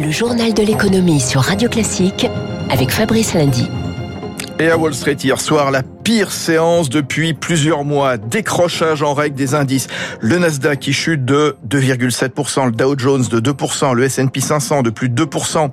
Le journal de l'économie sur Radio Classique avec Fabrice Lundy. Et à Wall Street hier soir, la pire séance depuis plusieurs mois. Décrochage en règle des indices. Le Nasdaq qui chute de 2,7%, le Dow Jones de 2%, le S&P 500 de plus de 2%.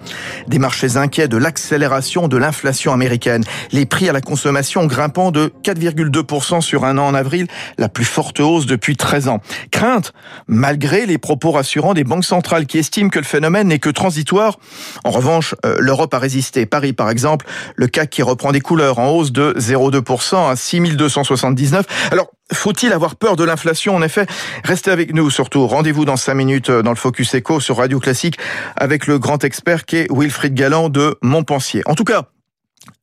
Des marchés inquiets de l'accélération de l'inflation américaine. Les prix à la consommation grimpant de 4,2% sur un an en avril, la plus forte hausse depuis 13 ans. Crainte, malgré les propos rassurants des banques centrales qui estiment que le phénomène n'est que transitoire. En revanche, euh, l'Europe a résisté. Paris, par exemple, le CAC qui reprend des couleurs en hausse de 0,2% à 6279. Alors, faut-il avoir peur de l'inflation En effet, restez avec nous surtout. Rendez-vous dans 5 minutes dans le Focus Echo sur Radio Classique avec le grand expert qui est Wilfried Galland de Montpensier. En tout cas,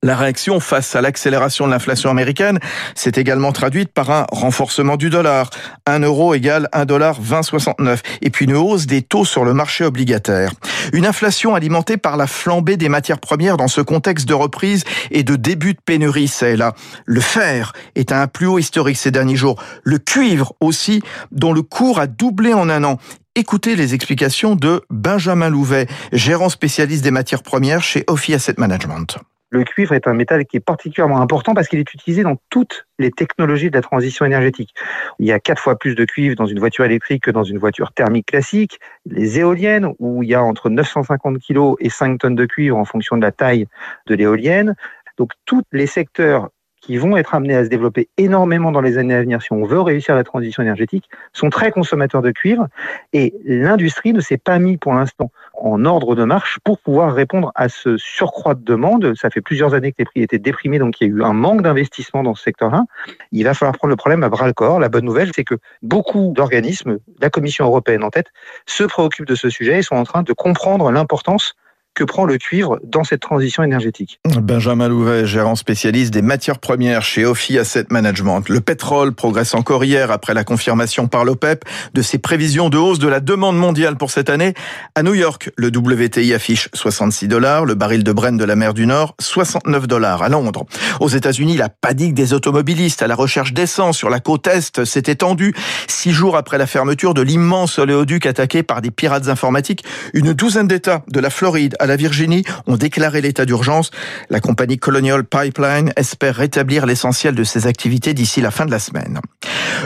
la réaction face à l'accélération de l'inflation américaine s'est également traduite par un renforcement du dollar. 1 euro égale 1 dollar 20,69. Et puis une hausse des taux sur le marché obligataire. Une inflation alimentée par la flambée des matières premières dans ce contexte de reprise et de début de pénurie, c'est là. Le fer est à un plus haut historique ces derniers jours. Le cuivre aussi, dont le cours a doublé en un an. Écoutez les explications de Benjamin Louvet, gérant spécialiste des matières premières chez Ophi Asset Management. Le cuivre est un métal qui est particulièrement important parce qu'il est utilisé dans toutes les technologies de la transition énergétique. Il y a quatre fois plus de cuivre dans une voiture électrique que dans une voiture thermique classique. Les éoliennes, où il y a entre 950 kg et 5 tonnes de cuivre en fonction de la taille de l'éolienne. Donc tous les secteurs qui vont être amenés à se développer énormément dans les années à venir si on veut réussir la transition énergétique, sont très consommateurs de cuivre et l'industrie ne s'est pas mis pour l'instant en ordre de marche pour pouvoir répondre à ce surcroît de demande. Ça fait plusieurs années que les prix étaient déprimés, donc il y a eu un manque d'investissement dans ce secteur-là. Il va falloir prendre le problème à bras le corps. La bonne nouvelle, c'est que beaucoup d'organismes, la Commission européenne en tête, se préoccupent de ce sujet et sont en train de comprendre l'importance que prend le cuivre dans cette transition énergétique. Benjamin Louvet, gérant spécialiste des matières premières chez Ophi Asset Management. Le pétrole progresse encore hier après la confirmation par l'OPEP de ses prévisions de hausse de la demande mondiale pour cette année. À New York, le WTI affiche 66 dollars, le baril de Brent de la mer du Nord 69 dollars. À Londres, aux États-Unis, la panique des automobilistes à la recherche d'essence sur la côte est s'est étendue six jours après la fermeture de l'immense oléoduc attaqué par des pirates informatiques. Une douzaine d'États de la Floride à la Virginie ont déclaré l'état d'urgence. La compagnie Colonial Pipeline espère rétablir l'essentiel de ses activités d'ici la fin de la semaine.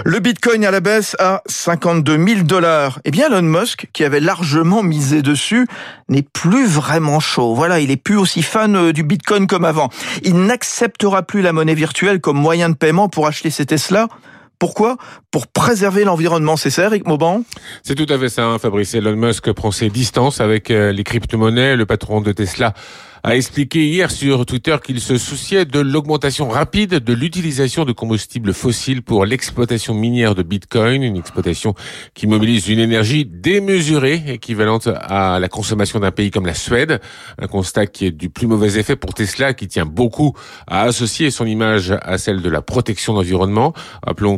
Le Bitcoin à la baisse à 52 000 dollars. Eh bien, Elon Musk, qui avait largement misé dessus, n'est plus vraiment chaud. Voilà, il est plus aussi fan euh, du Bitcoin comme avant. Il n'acceptera plus la monnaie virtuelle comme moyen de paiement pour acheter ses Tesla. Pourquoi? Pour préserver l'environnement, c'est ça, Eric Mauban? C'est tout à fait ça, hein, Fabrice. Elon Musk prend ses distances avec euh, les crypto-monnaies. Le patron de Tesla a expliqué hier sur Twitter qu'il se souciait de l'augmentation rapide de l'utilisation de combustibles fossiles pour l'exploitation minière de Bitcoin, une exploitation qui mobilise une énergie démesurée, équivalente à la consommation d'un pays comme la Suède. Un constat qui est du plus mauvais effet pour Tesla, qui tient beaucoup à associer son image à celle de la protection de l'environnement.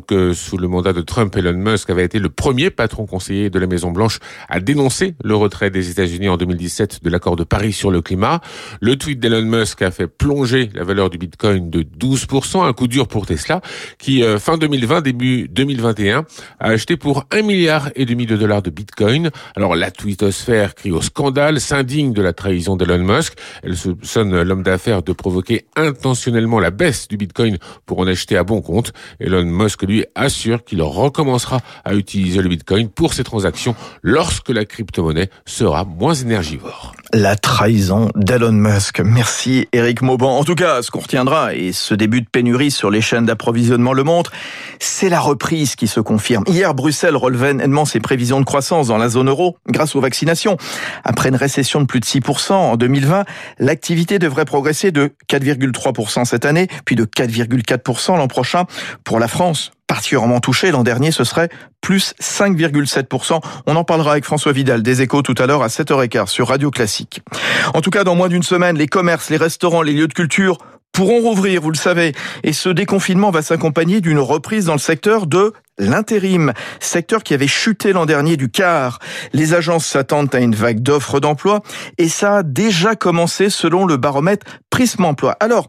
Que sous le mandat de Trump, Elon Musk avait été le premier patron conseiller de la Maison Blanche à dénoncer le retrait des États-Unis en 2017 de l'accord de Paris sur le climat. Le tweet d'Elon Musk a fait plonger la valeur du Bitcoin de 12%, un coup dur pour Tesla, qui euh, fin 2020, début 2021, a acheté pour un milliard et demi de dollars de Bitcoin. Alors la twittosphère crie au scandale, s'indigne de la trahison d'Elon Musk. Elle soupçonne l'homme d'affaires de provoquer intentionnellement la baisse du Bitcoin pour en acheter à bon compte. Elon Musk lui assure qu'il recommencera à utiliser le Bitcoin pour ses transactions lorsque la crypto-monnaie sera moins énergivore. La trahison d'Elon Musk. Merci Eric Mauban. En tout cas, ce qu'on retiendra, et ce début de pénurie sur les chaînes d'approvisionnement le montre, c'est la reprise qui se confirme. Hier, Bruxelles relevait nettement ses prévisions de croissance dans la zone euro grâce aux vaccinations. Après une récession de plus de 6% en 2020, l'activité devrait progresser de 4,3% cette année, puis de 4,4% l'an prochain. Pour la France, particulièrement touché. L'an dernier, ce serait plus 5,7%. On en parlera avec François Vidal des échos tout à l'heure à 7h15 sur Radio Classique. En tout cas, dans moins d'une semaine, les commerces, les restaurants, les lieux de culture pourront rouvrir, vous le savez. Et ce déconfinement va s'accompagner d'une reprise dans le secteur de l'intérim, secteur qui avait chuté l'an dernier du quart. Les agences s'attendent à une vague d'offres d'emploi et ça a déjà commencé selon le baromètre Prisme Emploi. Alors,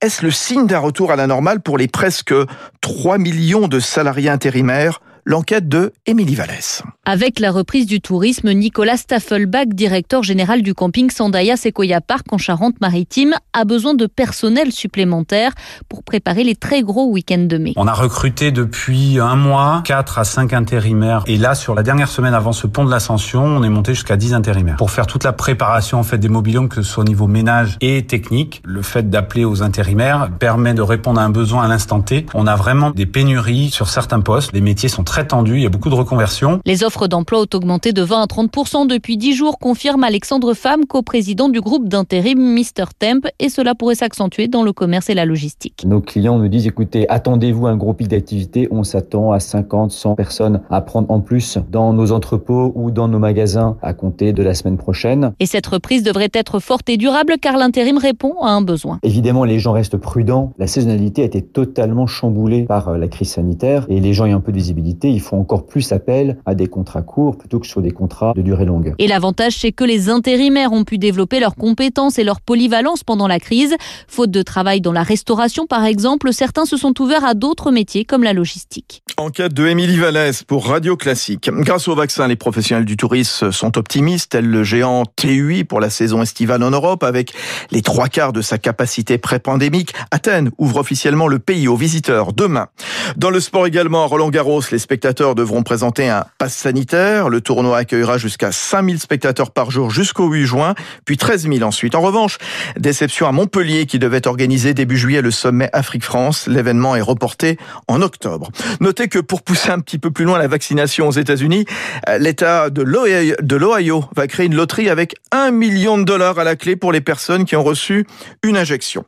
est-ce le signe d'un retour à la normale pour les presque 3 millions de salariés intérimaires l'enquête de Émilie Vallès. Avec la reprise du tourisme, Nicolas Staffelbach, directeur général du camping Sandaya Sequoia Park en Charente-Maritime, a besoin de personnel supplémentaire pour préparer les très gros week-ends de mai. On a recruté depuis un mois 4 à 5 intérimaires et là sur la dernière semaine avant ce pont de l'ascension, on est monté jusqu'à 10 intérimaires pour faire toute la préparation en fait des mobilhomes que ce soit au niveau ménage et technique. Le fait d'appeler aux intérimaires permet de répondre à un besoin à l'instant T. On a vraiment des pénuries sur certains postes, les métiers sont très tendus, il y a beaucoup de reconversions. Les offres d'emploi ont augmenté de 20 à 30% depuis 10 jours, confirme Alexandre Femme, coprésident du groupe d'intérim Mister Temp et cela pourrait s'accentuer dans le commerce et la logistique. Nos clients nous disent écoutez, attendez-vous un gros pic d'activité, on s'attend à 50, 100 personnes à prendre en plus dans nos entrepôts ou dans nos magasins à compter de la semaine prochaine. Et cette reprise devrait être forte et durable car l'intérim répond à un besoin. Évidemment, les gens restent prudents. La saisonnalité a été totalement chamboulée par euh, la crise sanitaire et les gens ayant un peu de visibilité, ils font encore plus appel à des contrats courts plutôt que sur des contrats de durée longue. Et l'avantage, c'est que les intérimaires ont pu développer leurs compétences et leur polyvalence pendant la crise. Faute de travail dans la restauration, par exemple, certains se sont ouverts à d'autres métiers comme la logistique. Enquête de Émilie Vallès pour Radio Classique. Grâce au vaccin, les professionnels du tourisme sont optimistes, tel le géant TUI pour la saison estivale en Europe, avec les trois quarts de sa capacité pré-pandémique. Athènes ouvre officiellement le pays aux visiteurs demain. Dans le sport également, à Roland Garros, les spectateurs devront présenter un pass sanitaire. Le tournoi accueillera jusqu'à 5000 spectateurs par jour jusqu'au 8 juin, puis 13 000 ensuite. En revanche, déception à Montpellier qui devait organiser début juillet le sommet Afrique-France. L'événement est reporté en octobre. Notez que pour pousser un petit peu plus loin la vaccination aux États-Unis, euh, l'État de l'Ohio va créer une loterie avec un million de dollars à la clé pour les personnes qui ont reçu une injection.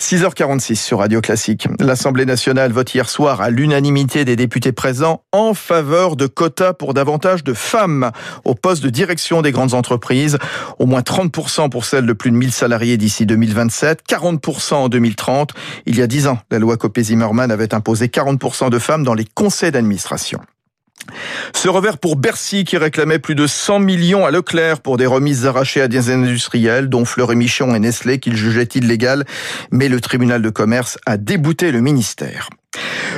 6h46 sur Radio Classique. L'Assemblée nationale vote hier soir à l'unanimité des députés présents en faveur de quotas pour davantage de femmes au poste de direction des grandes entreprises. Au moins 30% pour celles de plus de 1000 salariés d'ici 2027, 40% en 2030. Il y a 10 ans, la loi Copé-Zimmermann avait imposé 40% de femmes dans les conseils d'administration. Ce revers pour Bercy qui réclamait plus de 100 millions à Leclerc pour des remises arrachées à des industriels, dont Fleury Michon et Nestlé, qu'il jugeait illégal, mais le tribunal de commerce a débouté le ministère.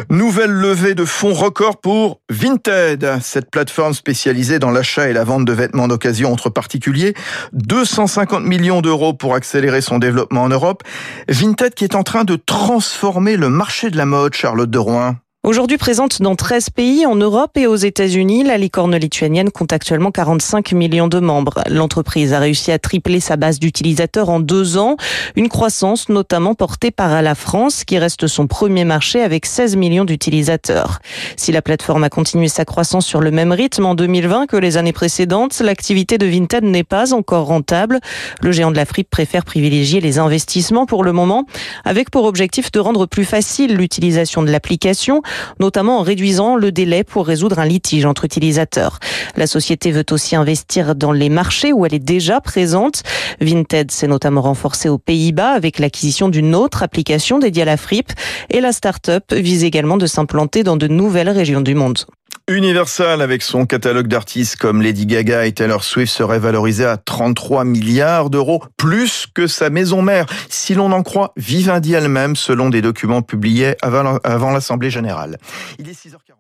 Nouvelle levée de fonds record pour Vinted, cette plateforme spécialisée dans l'achat et la vente de vêtements d'occasion entre particuliers. 250 millions d'euros pour accélérer son développement en Europe. Vinted qui est en train de transformer le marché de la mode, Charlotte de Rouen. Aujourd'hui présente dans 13 pays en Europe et aux États-Unis, la licorne lituanienne compte actuellement 45 millions de membres. L'entreprise a réussi à tripler sa base d'utilisateurs en deux ans, une croissance notamment portée par la France qui reste son premier marché avec 16 millions d'utilisateurs. Si la plateforme a continué sa croissance sur le même rythme en 2020 que les années précédentes, l'activité de Vinted n'est pas encore rentable. Le géant de la préfère privilégier les investissements pour le moment, avec pour objectif de rendre plus facile l'utilisation de l'application notamment en réduisant le délai pour résoudre un litige entre utilisateurs. La société veut aussi investir dans les marchés où elle est déjà présente. Vinted s'est notamment renforcé aux Pays-Bas avec l'acquisition d'une autre application dédiée à la fripe et la start-up vise également de s'implanter dans de nouvelles régions du monde. Universal, avec son catalogue d'artistes comme Lady Gaga et Taylor Swift, serait valorisé à 33 milliards d'euros, plus que sa maison mère, si l'on en croit Vivendi elle-même, selon des documents publiés avant l'Assemblée générale. Il est 6h40.